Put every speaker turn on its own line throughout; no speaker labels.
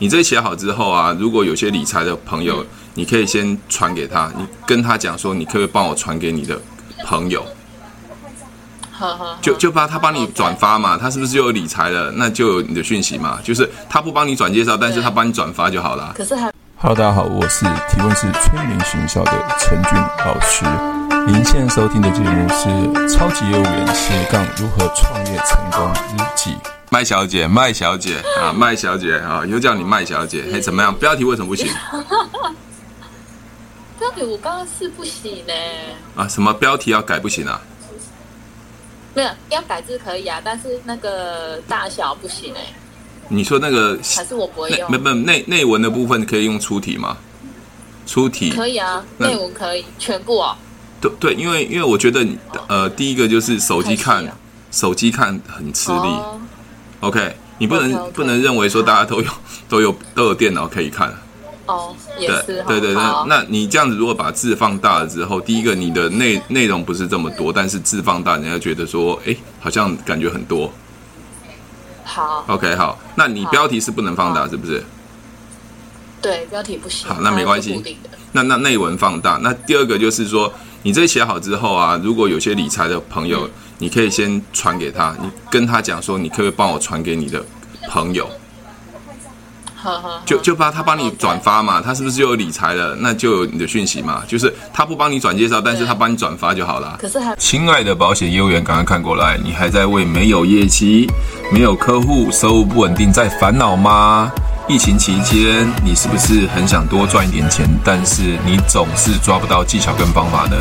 你这写好之后啊，如果有些理财的朋友，你可以先传给他，你跟他讲说，你可不可以帮我传给你的朋友？就就怕他帮你转发嘛，他是不是就有理财了？那就有你的讯息嘛。就是他不帮你转介绍，但是他帮你转发就好了。
可是还
，Hello，大家好，我是提问是催眠学校的陈俊老师。您现在收听的节目是《超级业务员斜杠如何创业成功日记》。
麦小姐，麦小姐啊，麦小姐啊，又叫你麦小姐，嘿，怎么样？标题为什么不行？
标题我刚刚是不行呢。
啊，什么标题要改不行啊？
没有，要改字可以啊，但是那个大小不行哎。
你说那个
还是我不会用？
没没内内文的部分可以用粗体吗？粗体
可以啊，内文可以全部哦。
对对，因为因为我觉得呃，第一个就是手机看，手机看很吃力。OK，你不能 okay, okay, 不能认为说大家都有 都有都有电脑可以看。
哦，也是。对
对对，那那你这样子如果把字放大了之后，第一个你的内内容不是这么多，但是字放大，人家觉得说，哎，好像感觉很多。
好。
OK，好，那你标题是不能放大，是不是？
对，标题不行。
好，那没关系。那那内文放大。那第二个就是说，你这写好之后啊，如果有些理财的朋友，你可以先传给他，你跟他讲说，你可不可以帮我传给你的朋友？就就怕他帮你转发嘛，他是不是就有理财了？那就有你的讯息嘛。就是他不帮你转介绍，但是他帮你转发就好了。
可是还，
亲爱的保险业务员，赶快看过来，你还在为没有业绩、没有客户、收入不稳定在烦恼吗？疫情期间，你是不是很想多赚一点钱，但是你总是抓不到技巧跟方法呢？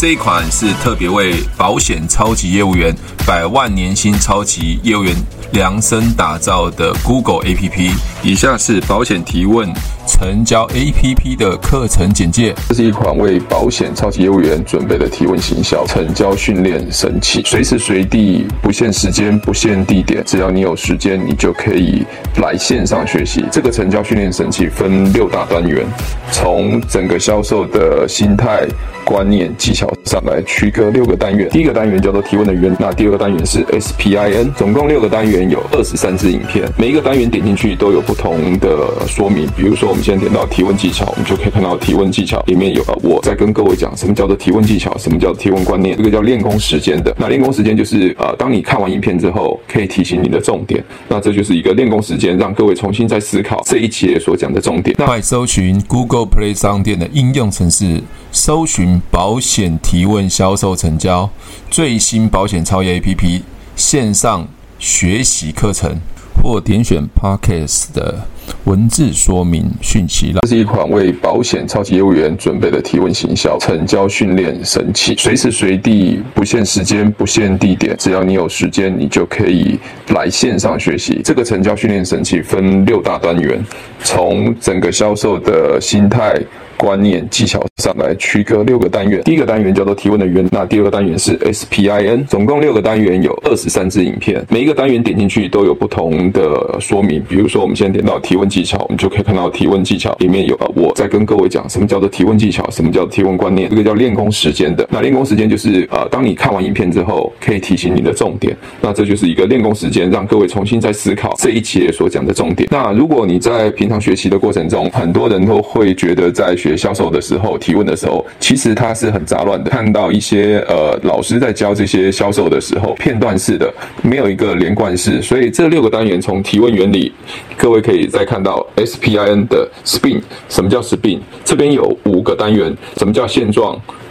这一款是特别为保险超级业务员、百万年薪超级业务员量身打造的 Google APP。以下是保险提问成交 APP 的课程简介。
这是一款为保险超级业务员准备的提问行销成交训练神器，随时随地不限时间、不限地点，只要你有时间，你就可以来线上学习。这个成交训练神器分六大单元，从整个销售的心态。观念技巧上来区隔六个单元，第一个单元叫做提问的源，那第二个单元是 SPIN，总共六个单元有二十三支影片，每一个单元点进去都有不同的说明。比如说，们现在点到提问技巧，我们就可以看到提问技巧里面有我在跟各位讲什么叫做提问技巧，什么叫提问观念，这个叫练功时间的。那练功时间就是呃，当你看完影片之后，可以提醒你的重点。那这就是一个练功时间，让各位重新再思考这一节所讲的重点。
那快搜寻 Google Play 商店的应用程式，搜寻。保险提问销售成交最新保险超业 APP 线上学习课程，或点选 Podcast 的文字说明讯息。
这是一款为保险超级业务员准备的提问行销成交训练神器，随时随地不限时间、不限地点，只要你有时间，你就可以来线上学习。这个成交训练神器分六大单元，从整个销售的心态。观念技巧上来区隔六个单元，第一个单元叫做提问的源，那第二个单元是 SPIN，总共六个单元有二十三支影片，每一个单元点进去都有不同的说明。比如说，我们现在点到提问问技巧，我们就可以看到提问技巧里面有我在跟各位讲什么叫做提问技巧，什么叫提问观念，这个叫练功时间的。那练功时间就是呃，当你看完影片之后，可以提醒你的重点。那这就是一个练功时间，让各位重新再思考这一节所讲的重点。那如果你在平常学习的过程中，很多人都会觉得在学销售的时候，提问的时候，其实它是很杂乱的。看到一些呃老师在教这些销售的时候，片段式的，没有一个连贯式。所以这六个单元从提问原理，各位可以再看到 SPIN 的 SPIN，什么叫 SPIN？这边有五个单元，什么叫现状？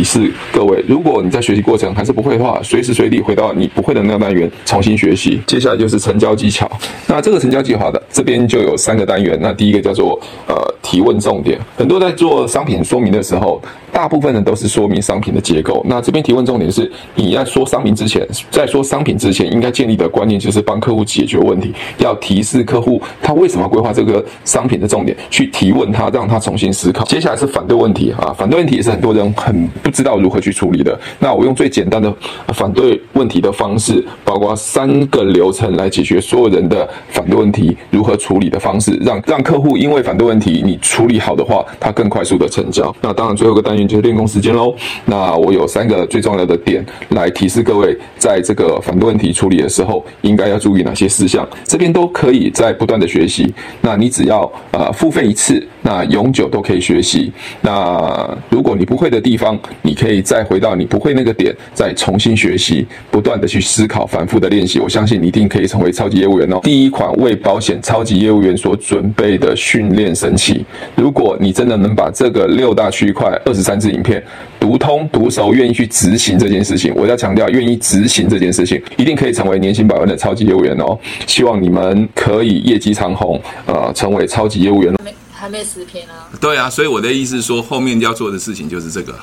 提示各位。如果你在学习过程还是不会的话，随时随地回到你不会的那个单元重新学习。接下来就是成交技巧。那这个成交计划的这边就有三个单元。那第一个叫做呃提问重点，很多在做商品说明的时候，大部分人都是说明商品的结构。那这边提问重点是，你要说商品之前，在说商品之前，应该建立的观念就是帮客户解决问题，要提示客户他为什么规划这个商品的重点，去提问他，让他重新思考。接下来是反对问题啊，反对问题也是很多人很不知道如何去处理的。那我用最简单的反对问题的方式，包括三个流程来解决所有人的反对问题如何处理的方式，让让客户因为反对问题你处理好的话，他更快速的成交。那当然最后一个单元就是练功时间喽。那我有三个最重要的点来提示各位，在这个反对问题处理的时候，应该要注意哪些事项。这边都可以在不断的学习。那你只要呃付费一次，那永久都可以学习。那如果你不会的地方，你可以再回到你不会那个点，再重新学习，不断的去思考，反复的练习。我相信你一定可以成为超级业务员哦。第一款为保险超级业务员所准备的训练神器，如果你真的能把这个六大区块二十三三支影片读通读熟，愿意去执行这件事情，我要强调，愿意执行这件事情，一定可以成为年薪百万的超级业务员哦。希望你们可以业绩长虹，呃，成为超级业务员。
还没还没十篇啊？
对啊，所以我的意思是说，后面要做的事情就是这个。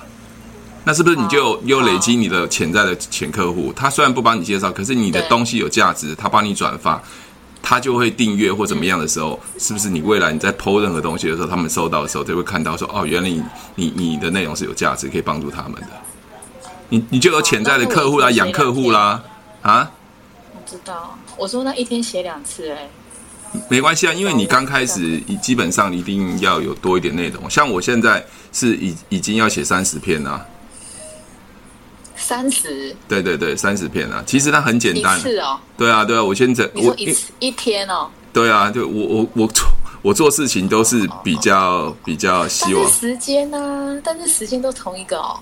那是不是你就又累积你的潜在的潜客户？他虽然不帮你介绍，可是你的东西有价值，他帮你转发。他就会订阅或怎么样的时候，是不是你未来你在 po 任何东西的时候，他们收到的时候就会看到说，哦，原来你你你的内容是有价值，可以帮助他们的，你你就有潜在的客户啦，养客户啦，啊？
我知道，我说那一天写两次，哎，
没关系啊，因为你刚开始，基本上一定要有多一点内容，像我现在是已已经要写三十篇了。
三十，
对对对，三十片啊，其实它很简单。
是哦。
对啊对啊，我先整我
一一天哦。
对啊，就我我我做我做事情都是比较比较希望。
时间呢？但是时间都同一个哦。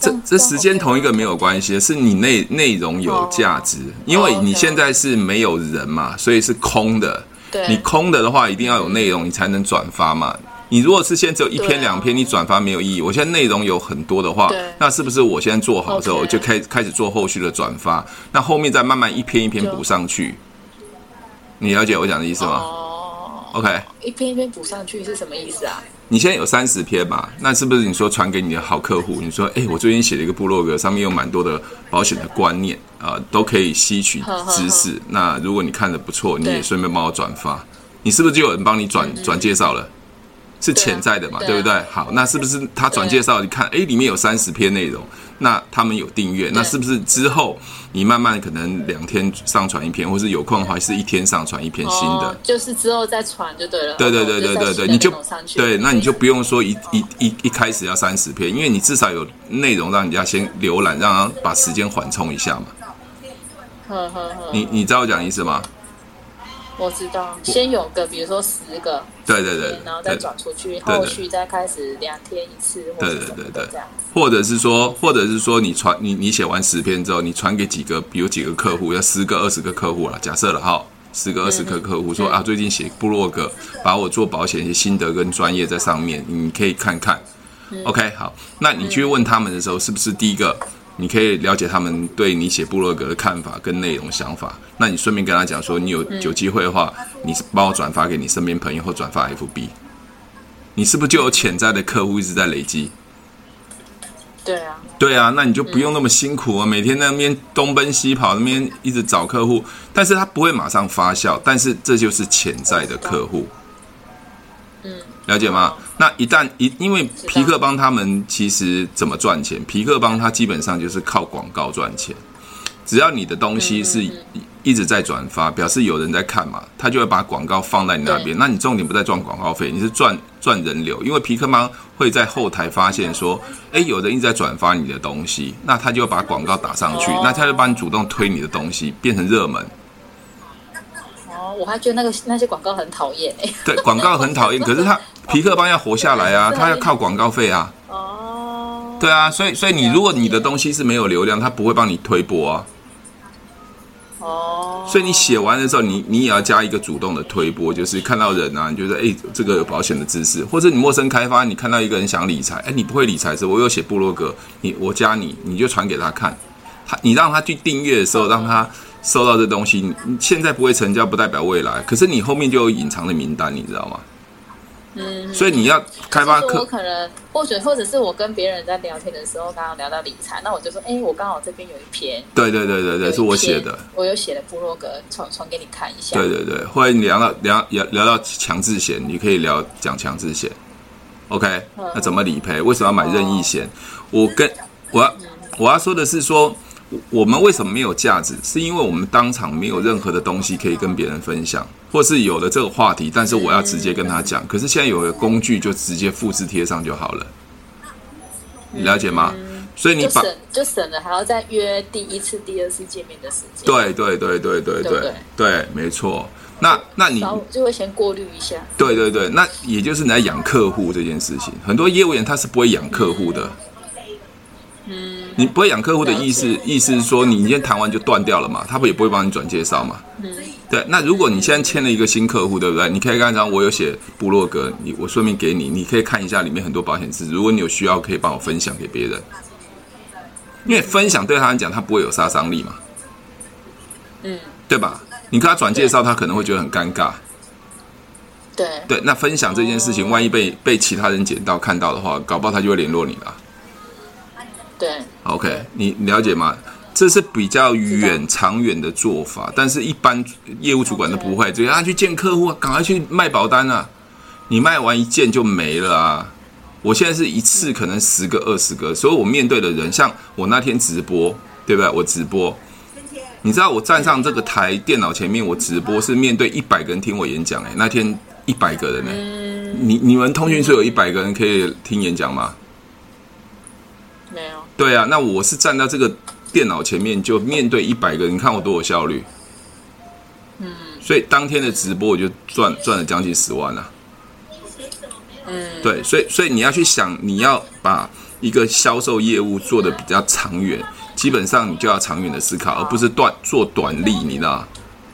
这这时间同一个没有关系，是你内内容有价值，因为你现在是没有人嘛，所以是空的。对。你空的的话，一定要有内容，你才能转发嘛。你如果是现在只有一篇两篇，你转发没有意义。我现在内容有很多的话，那是不是我现在做好之后就开开始做后续的转发？那后面再慢慢一篇一篇补上去。你了解我讲的意思吗？哦，OK，
一篇一篇补上去是什么意思啊？
你现在有三十篇嘛？那是不是你说传给你的好客户？你说，哎，我最近写了一个部落格，上面有蛮多的保险的观念啊，都可以吸取知识。那如果你看的不错，你也顺便帮我转发，你是不是就有人帮你转转介绍了？是潜在的嘛，对，不对？好，那是不是他转介绍？
对
你看，哎，里面有三十篇内容，那他们有订阅，那是不是之后你慢慢可能两天上传一篇，或是有空的话是一天上传一篇新的？
哦、就是之后再传就对了。
对对对对对对，你就对，那你就不用说一一一一开始要三十篇，因为你至少有内容让人家先浏览，让他把时间缓冲一下嘛。
呵呵呵，
你你知道我讲的意思吗？
我知道，先有个，比如说十个，
对对对，
然后再转出去，后续再开始两天一次，对对对对，这样。
或者是说，或者是说，你传你你写完十篇之后，你传给几个，比如几个客户，要十个二十个客户了，假设了哈，十个二十个客户说啊，最近写部落格，把我做保险一些心得跟专业在上面，你可以看看。OK，好，那你去问他们的时候，是不是第一个？你可以了解他们对你写部落格的看法跟内容想法，那你顺便跟他讲说，你有有机会的话，你帮我转发给你身边朋友或转发 FB，你是不是就有潜在的客户一直在累积？
对啊，
对啊，那你就不用那么辛苦啊，每天那边东奔西跑，那边一直找客户，但是他不会马上发酵，但是这就是潜在的客户。嗯，了解吗？那一旦一，因为皮克邦他们其实怎么赚钱？皮克邦他基本上就是靠广告赚钱。只要你的东西是一直在转发，表示有人在看嘛，他就会把广告放在你那边。那你重点不在赚广告费，你是赚赚人流。因为皮克邦会在后台发现说，哎，有人一直在转发你的东西，那他就把广告打上去，那他就帮你主动推你的东西，变成热门。
我还觉得那个那些广告很讨厌哎。
对，广告很讨厌，可是他痞客邦要活下来啊，他要靠广告费啊。哦。对啊，所以所以你如果你的东西是没有流量，他不会帮你推播啊。哦。所以你写完的时候，你你也要加一个主动的推播，就是看到人啊，你觉得哎这个有保险的知识，或者你陌生开发，你看到一个人想理财，哎你不会理财的时候，我有写部落格，你我加你，你就传给他看，他你让他去订阅的时候，让他。收到这东西，你现在不会成交，不代表未来。可是你后面就有隐藏的名单，你知道吗？嗯。所以你要开发客，
我可能或者或者是我跟别人在聊天的时候，刚刚聊到理财，那我就说，哎，我刚好这边有一篇。
对对对对对，是我写的。
我有写的部落格，传传给你看一下。
对对对，或者你聊到聊聊聊到强制险，你可以聊讲强制险。OK，那怎么理赔？为什么要买任意险？我跟我要我要说的是说。我们为什么没有价值？是因为我们当场没有任何的东西可以跟别人分享，或是有了这个话题，但是我要直接跟他讲。可是现在有了工具，就直接复制贴上就好了。你了解吗？所以你把
就省了还要再约第一次、第二次见面的时间。
对对对对对对对，没错。那那你
就会先过滤一下。
对对对，那也就是你在养客户这件事情，很多业务员他是不会养客户的。嗯，你不会养客户的意思，意思是说你今天谈完就断掉了嘛？他不也不会帮你转介绍嘛？嗯，对。那如果你现在签了一个新客户，对不对？你可以跟他讲，我有写部落格，你我顺便给你，你可以看一下里面很多保险知识。如果你有需要，可以帮我分享给别人，因为分享对他来讲，他不会有杀伤力嘛？嗯，对吧？你跟他转介绍，他可能会觉得很尴尬。
对
对，那分享这件事情，万一被被其他人捡到看到的话，搞不好他就会联络你了。
对
，OK，你了解吗？这是比较远长远的做法，但是一般业务主管都不会，直接啊去见客户，赶快去卖保单啊！你卖完一件就没了啊！我现在是一次可能十个、二十个，所以我面对的人，像我那天直播，对不对？我直播，你知道我站上这个台电脑前面，我直播是面对一百个人听我演讲，哎，那天一百个人呢，你你们通讯社有一百个人可以听演讲吗？
没有。
对啊，那我是站在这个电脑前面，就面对一百个，你看我多有效率。嗯，所以当天的直播我就赚赚了将近十万了。嗯，对，所以所以你要去想，你要把一个销售业务做得比较长远，基本上你就要长远的思考，而不是断做短利，你知道。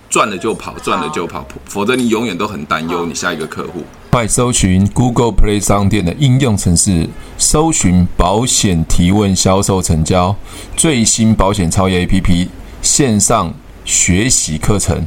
赚了就跑，赚了就跑，否则你永远都很担忧你下一个客户。快搜寻 Google Play 商店的应用程式，搜寻保险提问销售成交最新保险超业 APP 线上学习课程。